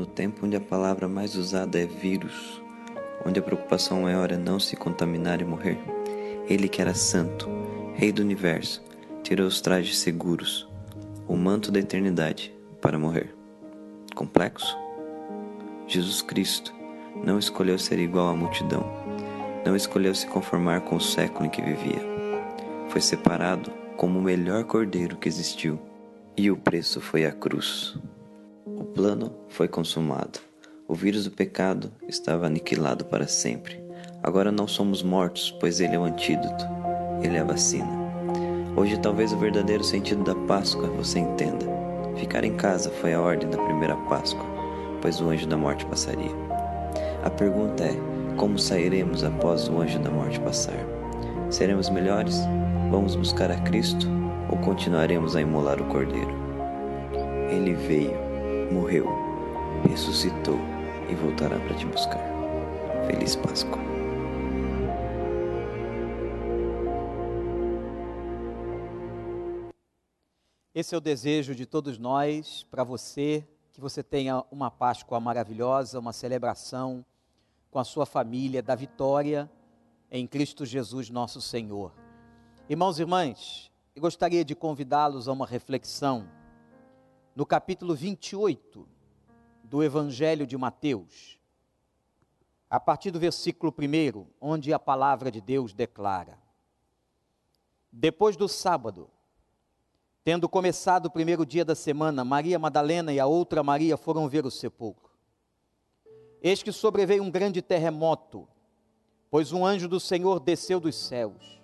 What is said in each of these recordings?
No tempo onde a palavra mais usada é vírus, onde a preocupação maior é não se contaminar e morrer, ele que era santo, rei do universo, tirou os trajes seguros, o manto da eternidade, para morrer. Complexo? Jesus Cristo não escolheu ser igual à multidão, não escolheu se conformar com o século em que vivia. Foi separado como o melhor cordeiro que existiu, e o preço foi a cruz. Plano foi consumado. O vírus do pecado estava aniquilado para sempre. Agora não somos mortos, pois ele é o antídoto, ele é a vacina. Hoje, talvez o verdadeiro sentido da Páscoa você entenda. Ficar em casa foi a ordem da primeira Páscoa, pois o anjo da morte passaria. A pergunta é: como sairemos após o anjo da morte passar? Seremos melhores? Vamos buscar a Cristo ou continuaremos a imolar o Cordeiro? Ele veio, morreu, ressuscitou e voltará para te buscar. Feliz Páscoa. Esse é o desejo de todos nós, para você, que você tenha uma Páscoa maravilhosa, uma celebração com a sua família da vitória em Cristo Jesus, nosso Senhor. Irmãos e irmãs, eu gostaria de convidá-los a uma reflexão no capítulo 28 do Evangelho de Mateus, a partir do versículo 1, onde a palavra de Deus declara: Depois do sábado, Tendo começado o primeiro dia da semana, Maria Madalena e a outra Maria foram ver o sepulcro. Eis que sobreveio um grande terremoto, pois um anjo do Senhor desceu dos céus.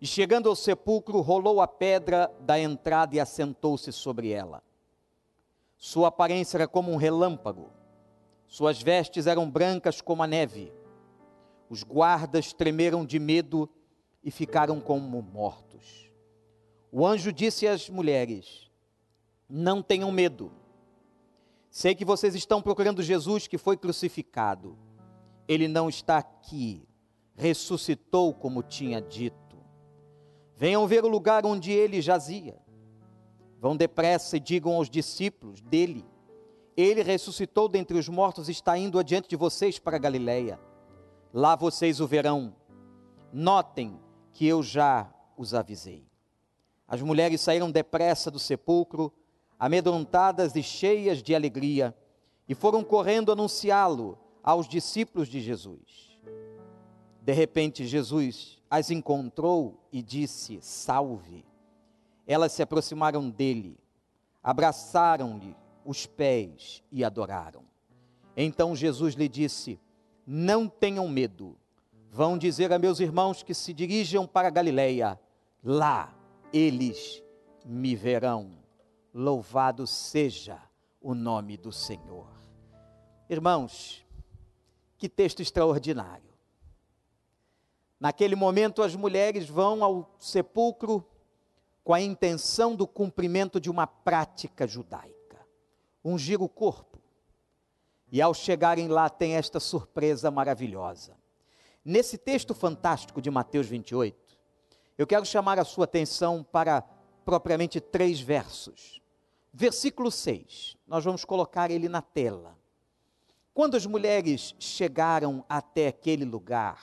E chegando ao sepulcro, rolou a pedra da entrada e assentou-se sobre ela. Sua aparência era como um relâmpago, suas vestes eram brancas como a neve. Os guardas tremeram de medo e ficaram como mortos. O anjo disse às mulheres: Não tenham medo. Sei que vocês estão procurando Jesus que foi crucificado. Ele não está aqui. Ressuscitou como tinha dito. Venham ver o lugar onde ele jazia. Vão depressa e digam aos discípulos dele: Ele ressuscitou dentre os mortos e está indo adiante de vocês para Galiléia. Lá vocês o verão. Notem que eu já os avisei. As mulheres saíram depressa do sepulcro, amedrontadas e cheias de alegria, e foram correndo anunciá-lo aos discípulos de Jesus. De repente, Jesus as encontrou e disse: Salve. Elas se aproximaram dele, abraçaram-lhe os pés e adoraram. Então Jesus lhe disse: Não tenham medo. Vão dizer a meus irmãos que se dirijam para Galileia. Lá eles me verão. Louvado seja o nome do Senhor. Irmãos, que texto extraordinário. Naquele momento, as mulheres vão ao sepulcro com a intenção do cumprimento de uma prática judaica, ungir o corpo. E ao chegarem lá, tem esta surpresa maravilhosa. Nesse texto fantástico de Mateus 28, eu quero chamar a sua atenção para propriamente três versos. Versículo 6, nós vamos colocar ele na tela. Quando as mulheres chegaram até aquele lugar,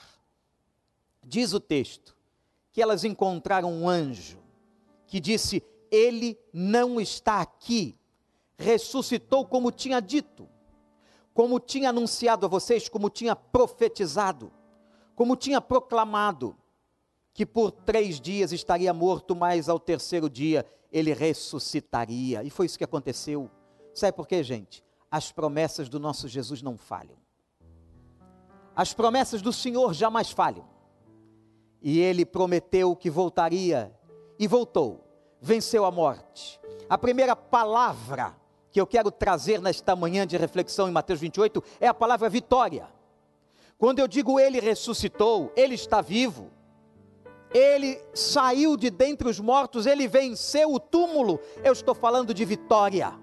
diz o texto, que elas encontraram um anjo que disse: Ele não está aqui, ressuscitou como tinha dito, como tinha anunciado a vocês, como tinha profetizado, como tinha proclamado que por três dias estaria morto, mas ao terceiro dia ele ressuscitaria. E foi isso que aconteceu. Sabe por quê, gente? As promessas do nosso Jesus não falham. As promessas do Senhor jamais falham. E ele prometeu que voltaria e voltou, venceu a morte. A primeira palavra que eu quero trazer nesta manhã de reflexão em Mateus 28 é a palavra vitória. Quando eu digo ele ressuscitou, ele está vivo, ele saiu de dentre os mortos, ele venceu o túmulo. Eu estou falando de vitória.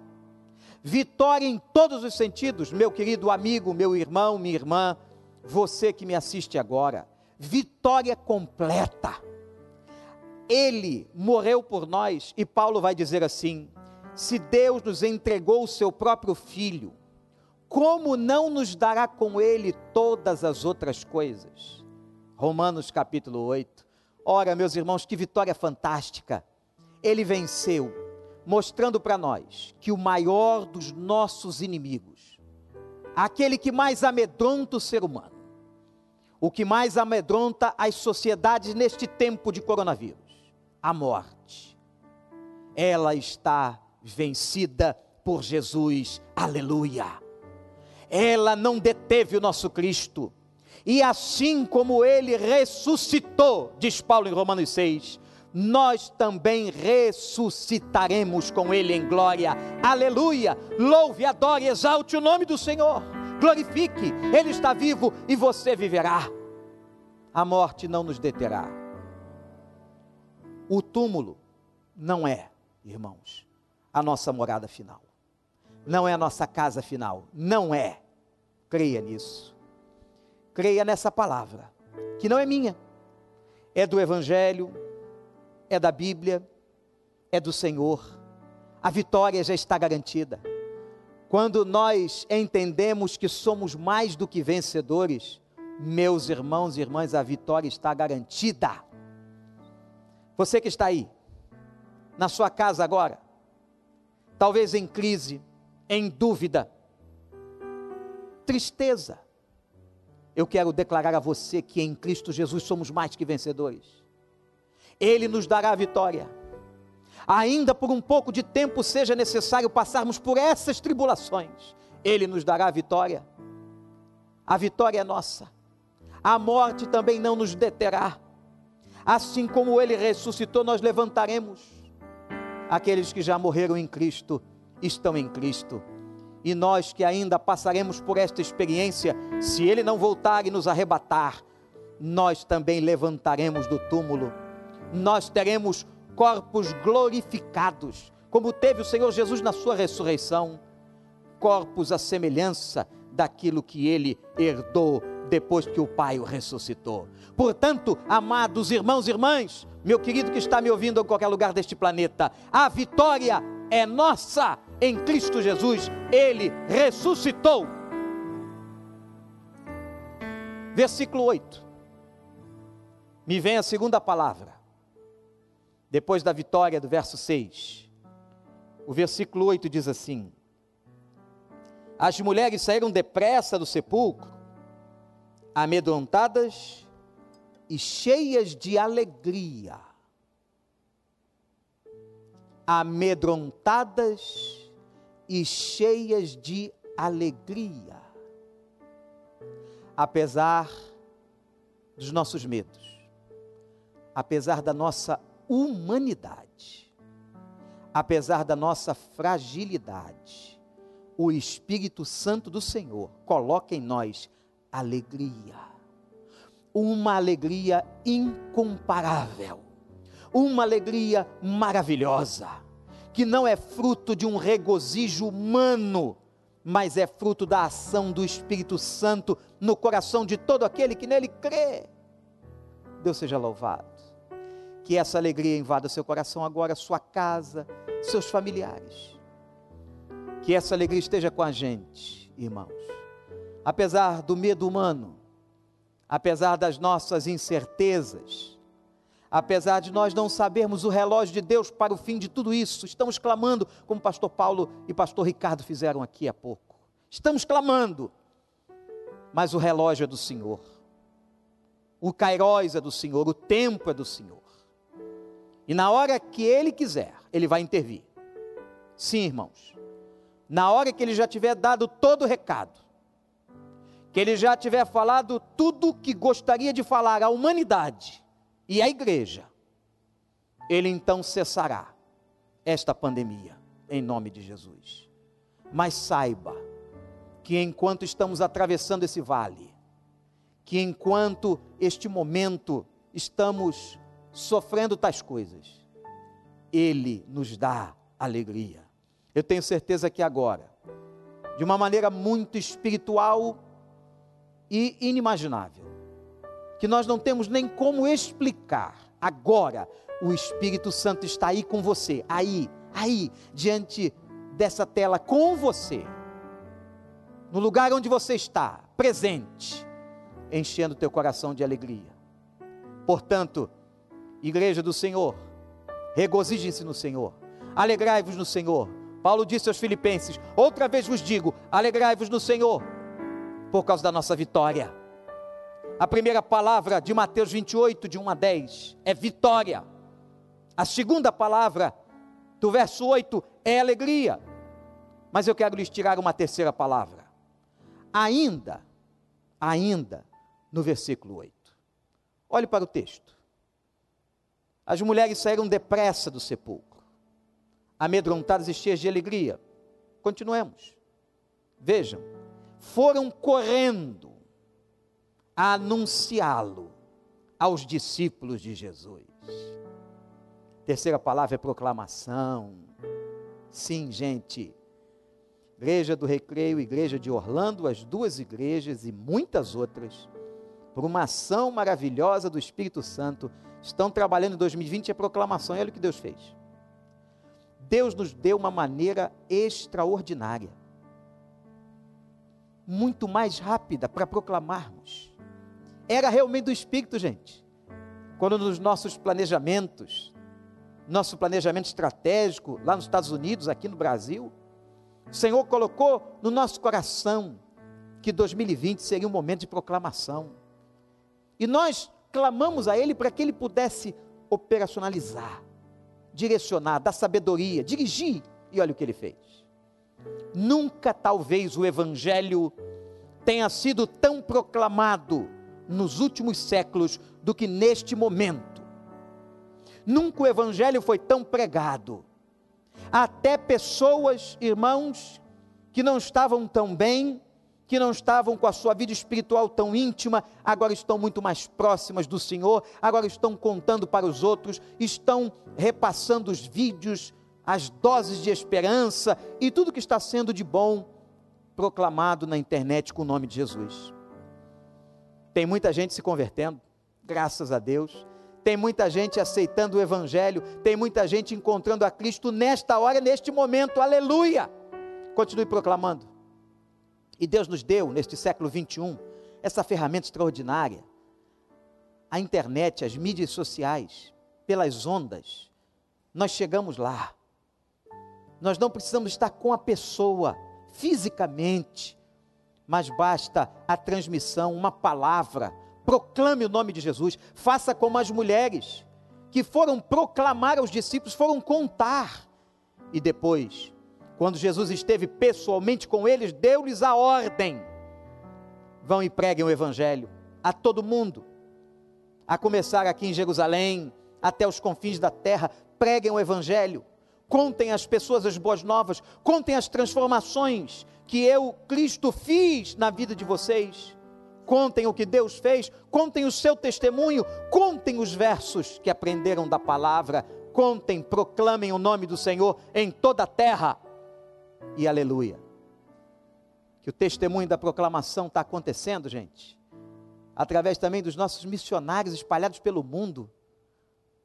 Vitória em todos os sentidos, meu querido amigo, meu irmão, minha irmã, você que me assiste agora. Vitória completa. Ele morreu por nós, e Paulo vai dizer assim: se Deus nos entregou o seu próprio filho, como não nos dará com ele todas as outras coisas? Romanos capítulo 8. Ora, meus irmãos, que vitória fantástica! Ele venceu, mostrando para nós que o maior dos nossos inimigos, aquele que mais amedronta o ser humano, o que mais amedronta as sociedades neste tempo de coronavírus, a morte, ela está vencida por Jesus, aleluia ela não deteve o nosso Cristo. E assim como ele ressuscitou, diz Paulo em Romanos 6, nós também ressuscitaremos com ele em glória. Aleluia! Louve, adore, exalte o nome do Senhor. Glorifique, ele está vivo e você viverá. A morte não nos deterá. O túmulo não é, irmãos, a nossa morada final. Não é a nossa casa final. Não é. Creia nisso. Creia nessa palavra, que não é minha, é do Evangelho, é da Bíblia, é do Senhor. A vitória já está garantida. Quando nós entendemos que somos mais do que vencedores, meus irmãos e irmãs, a vitória está garantida. Você que está aí, na sua casa agora, talvez em crise, em dúvida, tristeza. Eu quero declarar a você que em Cristo Jesus somos mais que vencedores. Ele nos dará a vitória. Ainda por um pouco de tempo seja necessário passarmos por essas tribulações, Ele nos dará a vitória. A vitória é nossa. A morte também não nos deterá. Assim como Ele ressuscitou, nós levantaremos. Aqueles que já morreram em Cristo estão em Cristo. E nós que ainda passaremos por esta experiência, se Ele não voltar e nos arrebatar, nós também levantaremos do túmulo, nós teremos corpos glorificados, como teve o Senhor Jesus na sua ressurreição, corpos à semelhança daquilo que ele herdou depois que o Pai o ressuscitou. Portanto, amados irmãos e irmãs, meu querido que está me ouvindo em qualquer lugar deste planeta, a vitória é nossa em Cristo Jesus, ele ressuscitou. Versículo 8. Me vem a segunda palavra. Depois da vitória do verso 6. O versículo 8 diz assim: As mulheres saíram depressa do sepulcro, amedrontadas e cheias de alegria. Amedrontadas e cheias de alegria, apesar dos nossos medos, apesar da nossa humanidade, apesar da nossa fragilidade, o Espírito Santo do Senhor coloca em nós alegria, uma alegria incomparável, uma alegria maravilhosa que não é fruto de um regozijo humano, mas é fruto da ação do Espírito Santo no coração de todo aquele que nele crê. Deus seja louvado. Que essa alegria invada seu coração agora, sua casa, seus familiares. Que essa alegria esteja com a gente, irmãos. Apesar do medo humano, apesar das nossas incertezas, apesar de nós não sabermos o relógio de Deus para o fim de tudo isso, estamos clamando, como pastor Paulo e pastor Ricardo fizeram aqui há pouco. Estamos clamando, mas o relógio é do Senhor, o Cairóis é do Senhor, o tempo é do Senhor. E na hora que Ele quiser, Ele vai intervir. Sim, irmãos. Na hora que Ele já tiver dado todo o recado, que Ele já tiver falado tudo o que gostaria de falar à humanidade, e a igreja, ele então cessará esta pandemia, em nome de Jesus. Mas saiba que enquanto estamos atravessando esse vale, que enquanto este momento estamos sofrendo tais coisas, Ele nos dá alegria. Eu tenho certeza que agora, de uma maneira muito espiritual e inimaginável, que nós não temos nem como explicar. Agora, o Espírito Santo está aí com você, aí, aí, diante dessa tela com você. no lugar onde você está, presente, enchendo teu coração de alegria. Portanto, igreja do Senhor, regozijem-se no Senhor, alegrai-vos no Senhor. Paulo disse aos Filipenses: Outra vez vos digo, alegrai-vos no Senhor, por causa da nossa vitória. A primeira palavra de Mateus 28, de 1 a 10, é vitória. A segunda palavra, do verso 8, é alegria. Mas eu quero lhes tirar uma terceira palavra. Ainda, ainda, no versículo 8. Olhe para o texto. As mulheres saíram depressa do sepulcro, amedrontadas e cheias de alegria. Continuemos. Vejam, foram correndo a anunciá-lo aos discípulos de Jesus. Terceira palavra é proclamação. Sim, gente. Igreja do Recreio, Igreja de Orlando, as duas igrejas e muitas outras, por uma ação maravilhosa do Espírito Santo, estão trabalhando em 2020 a proclamação. olha o que Deus fez. Deus nos deu uma maneira extraordinária, muito mais rápida para proclamarmos. Era realmente do Espírito, gente. Quando nos nossos planejamentos, nosso planejamento estratégico lá nos Estados Unidos, aqui no Brasil, o Senhor colocou no nosso coração que 2020 seria um momento de proclamação. E nós clamamos a Ele para que Ele pudesse operacionalizar, direcionar, dar sabedoria, dirigir. E olha o que Ele fez. Nunca talvez o Evangelho tenha sido tão proclamado nos últimos séculos do que neste momento. Nunca o Evangelho foi tão pregado. Até pessoas, irmãos, que não estavam tão bem, que não estavam com a sua vida espiritual tão íntima, agora estão muito mais próximas do Senhor, agora estão contando para os outros, estão repassando os vídeos, as doses de esperança e tudo que está sendo de bom proclamado na internet com o nome de Jesus. Tem muita gente se convertendo, graças a Deus. Tem muita gente aceitando o Evangelho, tem muita gente encontrando a Cristo nesta hora, neste momento, aleluia! Continue proclamando. E Deus nos deu, neste século 21, essa ferramenta extraordinária. A internet, as mídias sociais, pelas ondas, nós chegamos lá. Nós não precisamos estar com a pessoa fisicamente, mas basta a transmissão, uma palavra. Proclame o nome de Jesus. Faça como as mulheres que foram proclamar aos discípulos, foram contar. E depois, quando Jesus esteve pessoalmente com eles, deu-lhes a ordem: vão e preguem o Evangelho a todo mundo, a começar aqui em Jerusalém, até os confins da terra, preguem o Evangelho, contem às pessoas as boas novas, contem as transformações que eu, Cristo, fiz na vida de vocês. Contem o que Deus fez, contem o seu testemunho, contem os versos que aprenderam da palavra, contem, proclamem o nome do Senhor em toda a terra. E aleluia. Que o testemunho da proclamação está acontecendo, gente, através também dos nossos missionários espalhados pelo mundo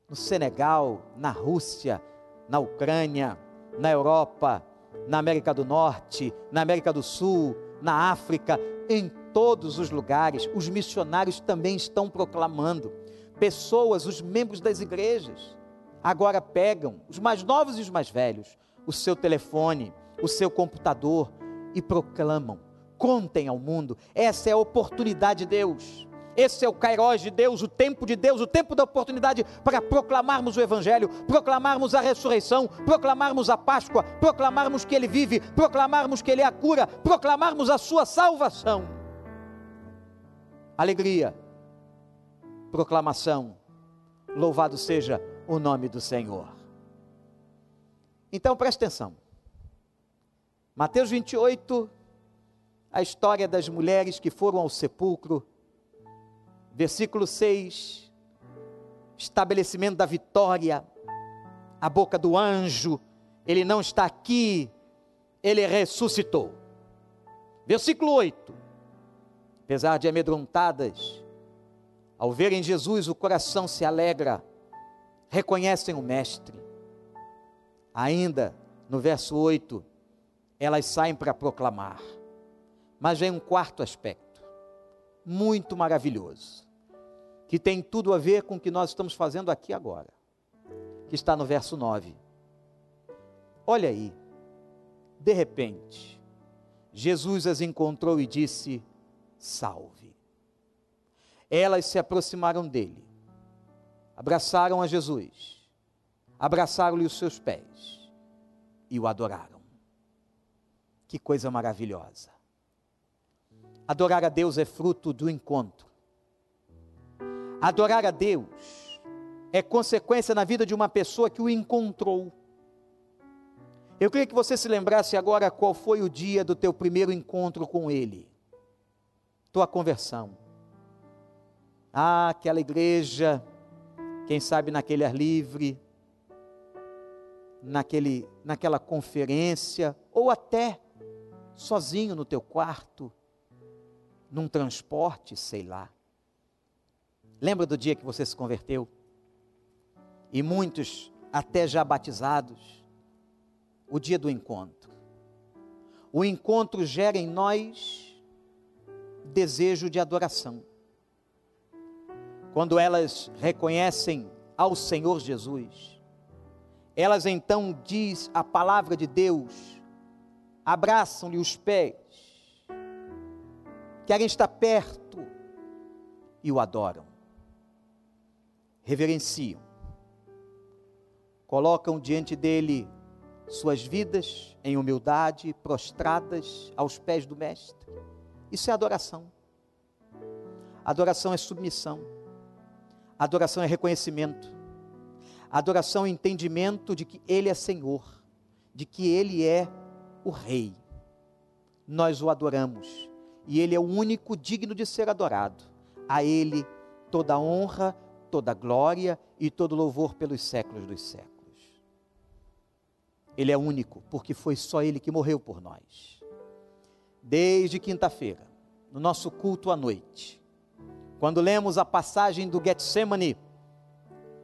no Senegal, na Rússia, na Ucrânia, na Europa, na América do Norte, na América do Sul, na África, em todos os lugares, os missionários também estão proclamando. Pessoas, os membros das igrejas, agora pegam, os mais novos e os mais velhos, o seu telefone, o seu computador e proclamam. Contem ao mundo, essa é a oportunidade de Deus esse é o Kairos de Deus, o tempo de Deus, o tempo da oportunidade para proclamarmos o Evangelho, proclamarmos a ressurreição, proclamarmos a Páscoa, proclamarmos que Ele vive, proclamarmos que Ele é a cura, proclamarmos a Sua salvação. Alegria, proclamação, louvado seja o nome do Senhor. Então preste atenção. Mateus 28, a história das mulheres que foram ao sepulcro Versículo 6, estabelecimento da vitória, a boca do anjo, ele não está aqui, ele ressuscitou. Versículo 8, apesar de amedrontadas, ao verem Jesus, o coração se alegra, reconhecem o Mestre. Ainda no verso 8, elas saem para proclamar. Mas vem um quarto aspecto, muito maravilhoso, que tem tudo a ver com o que nós estamos fazendo aqui agora, que está no verso 9. Olha aí, de repente, Jesus as encontrou e disse: Salve. Elas se aproximaram dele, abraçaram a Jesus, abraçaram-lhe os seus pés e o adoraram. Que coisa maravilhosa. Adorar a Deus é fruto do encontro. Adorar a Deus é consequência na vida de uma pessoa que o encontrou. Eu queria que você se lembrasse agora qual foi o dia do teu primeiro encontro com Ele, tua conversão. Ah, aquela igreja, quem sabe naquele ar livre, naquele, naquela conferência, ou até sozinho no teu quarto, num transporte, sei lá. Lembra do dia que você se converteu? E muitos até já batizados, o dia do encontro. O encontro gera em nós desejo de adoração. Quando elas reconhecem ao Senhor Jesus, elas então diz a palavra de Deus, abraçam-lhe os pés, querem estar perto e o adoram. Reverenciam. Colocam diante dele suas vidas em humildade, prostradas aos pés do Mestre. Isso é adoração. Adoração é submissão. Adoração é reconhecimento. Adoração é entendimento de que Ele é Senhor, de que Ele é o Rei. Nós o adoramos e Ele é o único digno de ser adorado. A Ele toda honra, toda glória e todo louvor pelos séculos dos séculos. Ele é único, porque foi só Ele que morreu por nós. Desde quinta-feira, no nosso culto à noite, quando lemos a passagem do Getsemane,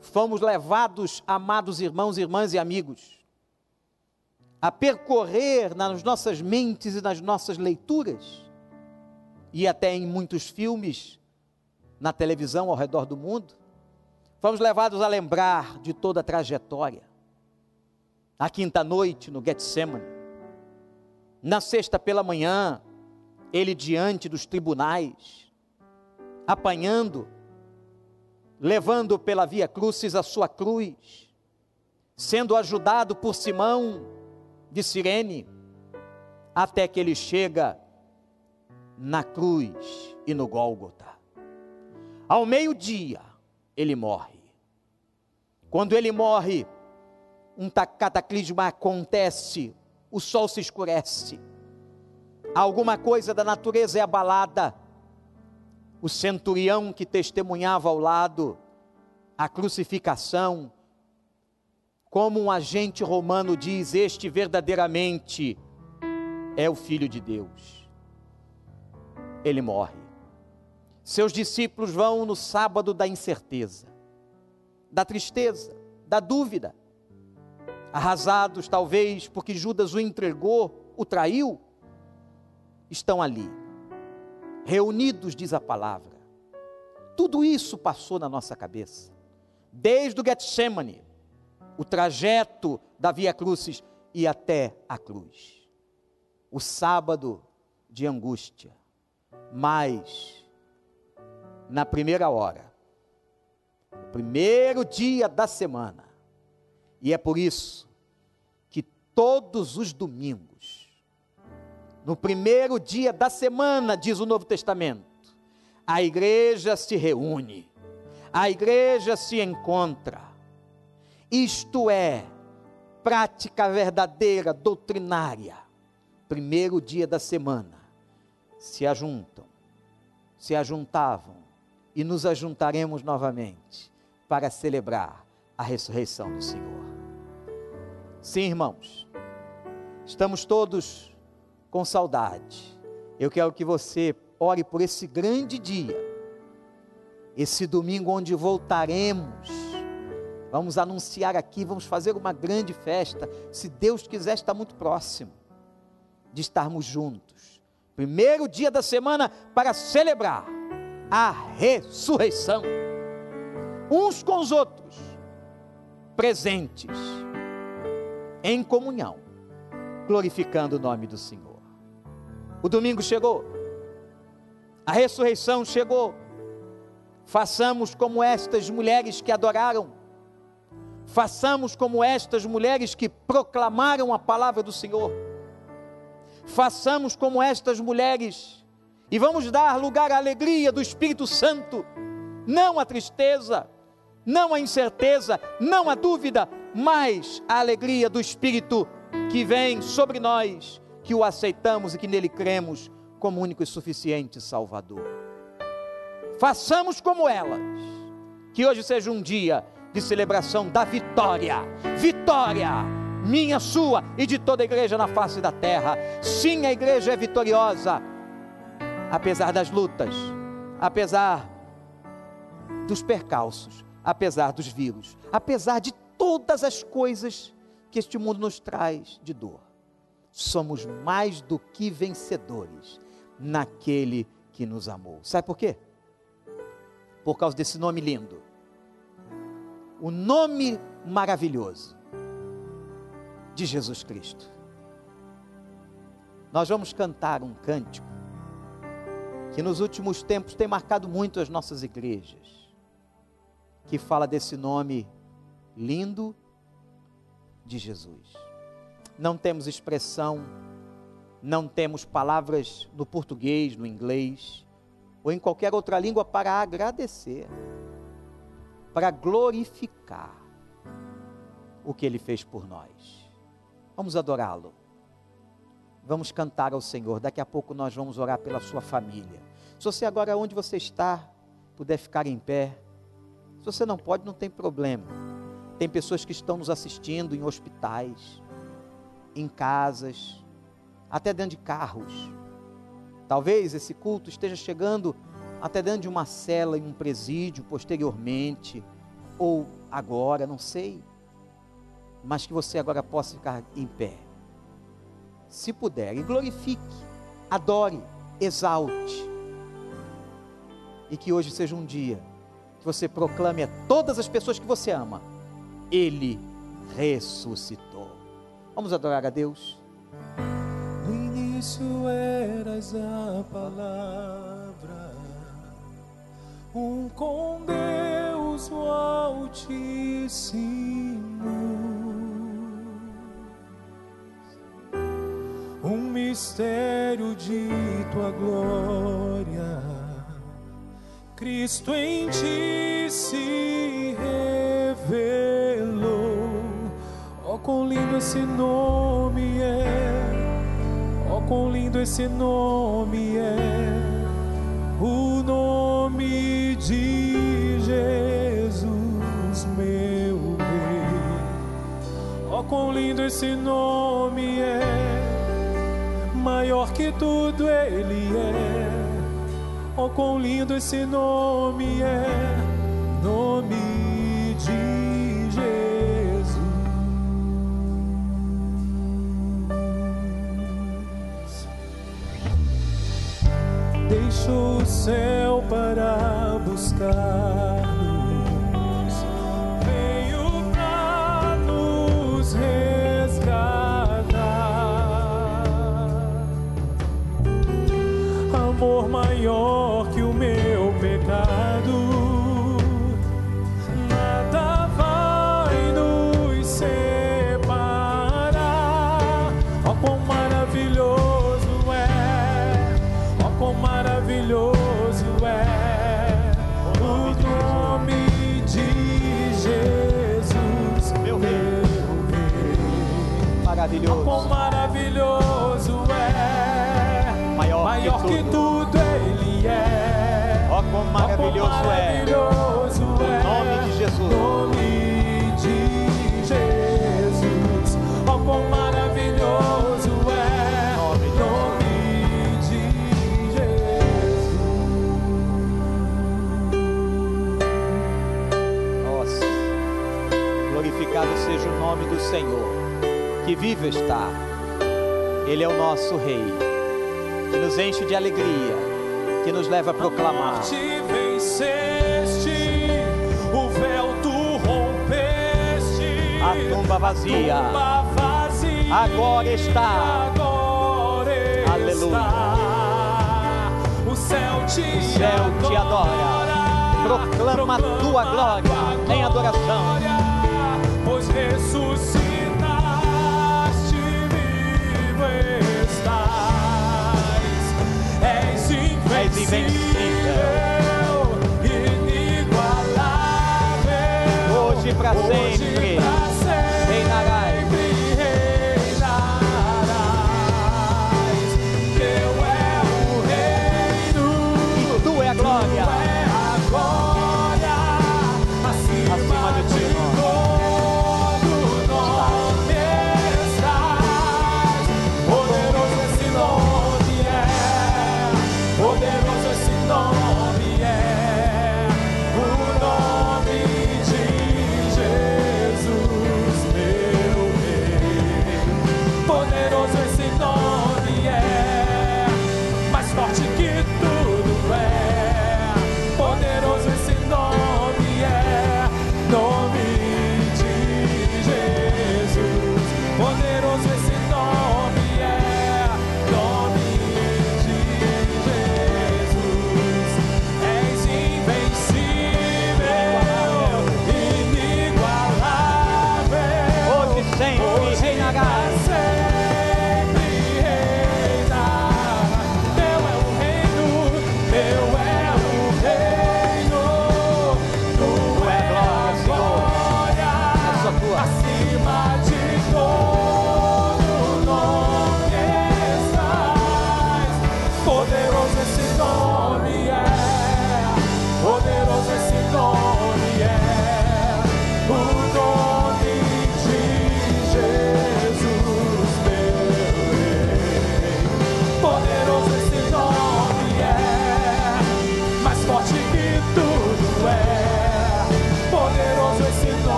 fomos levados, amados irmãos, irmãs e amigos, a percorrer nas nossas mentes e nas nossas leituras, e até em muitos filmes, na televisão ao redor do mundo, fomos levados a lembrar de toda a trajetória na quinta noite no Getsemane, na sexta pela manhã, ele diante dos tribunais, apanhando, levando pela via crucis a sua cruz, sendo ajudado por Simão de Sirene, até que ele chega na cruz e no Gólgota. Ao meio-dia, ele morre. Quando ele morre, um cataclisma acontece, o sol se escurece, alguma coisa da natureza é abalada. O centurião que testemunhava ao lado a crucificação, como um agente romano diz, este verdadeiramente é o Filho de Deus. Ele morre. Seus discípulos vão no sábado da incerteza, da tristeza, da dúvida arrasados talvez porque Judas o entregou, o traiu, estão ali, reunidos, diz a palavra. Tudo isso passou na nossa cabeça, desde o Getsemane, o trajeto da Via Crucis e até a cruz. O sábado de angústia, mas na primeira hora, o primeiro dia da semana, e é por isso que todos os domingos, no primeiro dia da semana, diz o Novo Testamento, a igreja se reúne, a igreja se encontra. Isto é prática verdadeira, doutrinária. Primeiro dia da semana, se ajuntam, se ajuntavam e nos ajuntaremos novamente para celebrar a ressurreição do Senhor. Sim, irmãos, estamos todos com saudade. Eu quero que você ore por esse grande dia, esse domingo onde voltaremos. Vamos anunciar aqui, vamos fazer uma grande festa. Se Deus quiser, está muito próximo de estarmos juntos, primeiro dia da semana para celebrar a ressurreição, uns com os outros, presentes, em comunhão, glorificando o nome do Senhor. O domingo chegou, a ressurreição chegou. Façamos como estas mulheres que adoraram, façamos como estas mulheres que proclamaram a palavra do Senhor, façamos como estas mulheres e vamos dar lugar à alegria do Espírito Santo, não à tristeza, não à incerteza, não à dúvida, mas à alegria do Espírito que vem sobre nós, que o aceitamos e que nele cremos como único e suficiente Salvador. Façamos como elas, que hoje seja um dia de celebração da vitória. Vitória! Minha, sua e de toda a igreja na face da terra. Sim, a igreja é vitoriosa, apesar das lutas, apesar dos percalços, apesar dos vírus, apesar de todas as coisas que este mundo nos traz de dor. Somos mais do que vencedores naquele que nos amou. Sabe por quê? Por causa desse nome lindo. O nome maravilhoso de Jesus Cristo. Nós vamos cantar um cântico que nos últimos tempos tem marcado muito as nossas igrejas, que fala desse nome lindo de Jesus. Não temos expressão não temos palavras no português, no inglês, ou em qualquer outra língua para agradecer, para glorificar o que ele fez por nós. Vamos adorá-lo. Vamos cantar ao Senhor. Daqui a pouco nós vamos orar pela sua família. Se você agora onde você está puder ficar em pé, se você não pode, não tem problema. Tem pessoas que estão nos assistindo em hospitais, em casas, até dentro de carros. Talvez esse culto esteja chegando até dentro de uma cela em um presídio posteriormente, ou agora, não sei. Mas que você agora possa ficar em pé. Se puder, e glorifique, adore, exalte. E que hoje seja um dia que você proclame a todas as pessoas que você ama: Ele ressuscitou. Vamos adorar a Deus início eras a palavra, um com Deus o Altíssimo. Mistério de tua glória, Cristo em ti se revelou. Oh, quão lindo esse nome é! quão lindo esse nome é, o nome de Jesus, meu Rei. Oh, quão lindo esse nome é, maior que tudo Ele é. Oh, quão lindo esse nome é, nome deixou o céu para buscar. Maravilhoso é o é nome de Jesus. nome de Jesus. Oh, quão maravilhoso é Nome de nome de Jesus. Nossa. Glorificado seja o nome do Senhor, que vive está. Ele é o nosso Rei. que nos enche de alegria, que nos leva a proclamar. Venceste, o véu tu rompeste. A tumba vazia tumba vazia, agora está. agora Aleluia. está. O céu te, O céu te adora. Proclama a tua glória em adoração. pois ressuscitaste, vivo estás. És És invencível, Hoje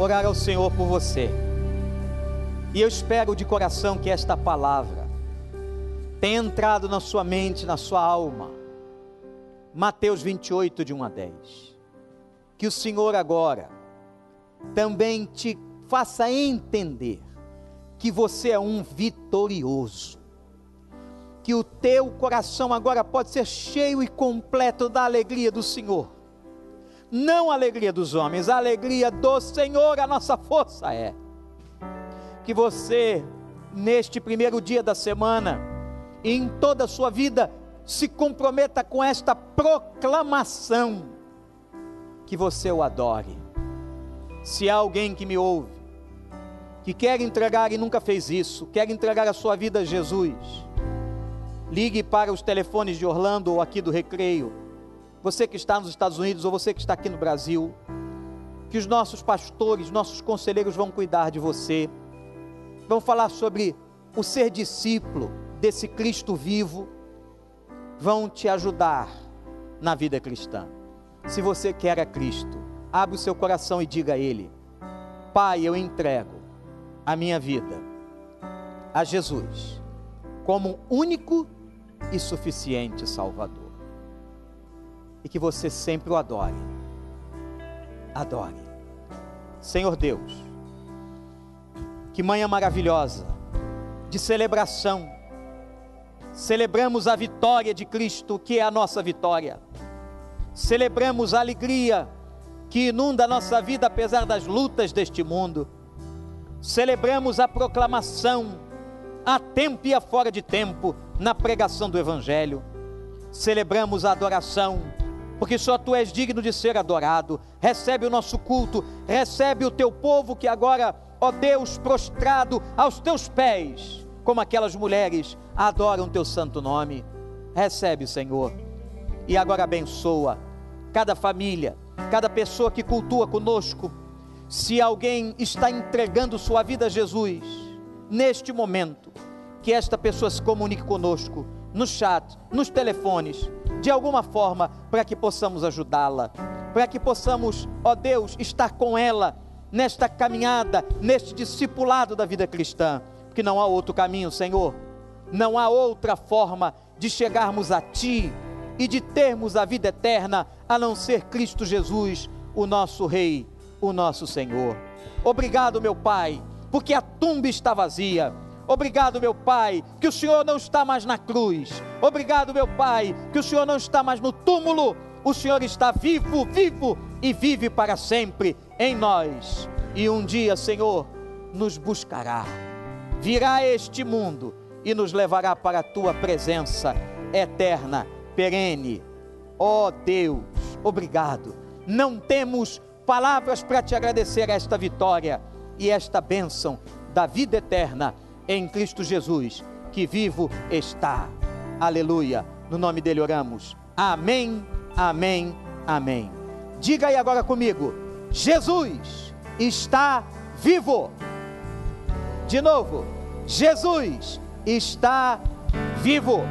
orar ao Senhor por você. E eu espero de coração que esta palavra tenha entrado na sua mente, na sua alma. Mateus 28, de 1 a 10. Que o Senhor agora também te faça entender que você é um vitorioso. Que o teu coração agora pode ser cheio e completo da alegria do Senhor não a alegria dos homens, a alegria do Senhor, a nossa força é. Que você, neste primeiro dia da semana, e em toda a sua vida, se comprometa com esta proclamação, que você o adore. Se há alguém que me ouve, que quer entregar e nunca fez isso, quer entregar a sua vida a Jesus, ligue para os telefones de Orlando ou aqui do Recreio, você que está nos Estados Unidos ou você que está aqui no Brasil, que os nossos pastores, nossos conselheiros vão cuidar de você, vão falar sobre o ser discípulo desse Cristo vivo, vão te ajudar na vida cristã. Se você quer a Cristo, abre o seu coração e diga a Ele: Pai, eu entrego a minha vida a Jesus como único e suficiente Salvador e que você sempre o adore. Adore. Senhor Deus, que manhã maravilhosa, de celebração. Celebramos a vitória de Cristo, que é a nossa vitória. Celebramos a alegria que inunda a nossa vida apesar das lutas deste mundo. Celebramos a proclamação, a tempo e a fora de tempo, na pregação do Evangelho. Celebramos a adoração, porque só tu és digno de ser adorado. Recebe o nosso culto, recebe o teu povo que agora, ó Deus, prostrado aos teus pés, como aquelas mulheres, adoram teu santo nome. Recebe, Senhor, e agora abençoa cada família, cada pessoa que cultua conosco, se alguém está entregando sua vida a Jesus, neste momento, que esta pessoa se comunique conosco, no chat, nos telefones, de alguma forma, para que possamos ajudá-la, para que possamos, ó Deus, estar com ela nesta caminhada, neste discipulado da vida cristã, porque não há outro caminho, Senhor, não há outra forma de chegarmos a Ti e de termos a vida eterna a não ser Cristo Jesus, o nosso Rei, o nosso Senhor. Obrigado, meu Pai, porque a tumba está vazia. Obrigado, meu Pai, que o Senhor não está mais na cruz. Obrigado, meu Pai, que o Senhor não está mais no túmulo. O Senhor está vivo, vivo e vive para sempre em nós. E um dia, Senhor, nos buscará, virá a este mundo e nos levará para a tua presença eterna, perene. Ó oh Deus, obrigado. Não temos palavras para te agradecer esta vitória e esta bênção da vida eterna em Cristo Jesus, que vivo está. Aleluia. No nome dele oramos. Amém, amém, amém. Diga aí agora comigo: Jesus está vivo. De novo, Jesus está vivo.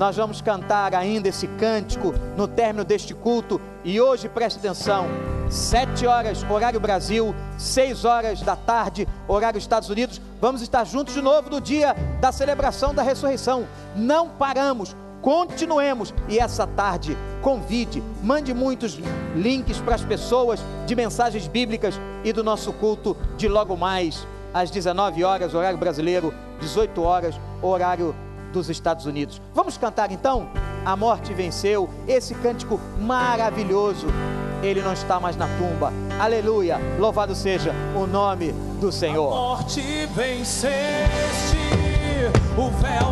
Nós vamos cantar ainda esse cântico no término deste culto. E hoje, preste atenção: sete horas, horário Brasil, seis horas da tarde, horário Estados Unidos. Vamos estar juntos de novo no dia da celebração da ressurreição. Não paramos, continuemos. E essa tarde, convide, mande muitos links para as pessoas de mensagens bíblicas e do nosso culto de logo mais às 19 horas, horário brasileiro, 18 horas, horário dos Estados Unidos. Vamos cantar então? A morte venceu, esse cântico maravilhoso. Ele não está mais na tumba. Aleluia! Louvado seja o nome do Senhor. A morte venceste, o véu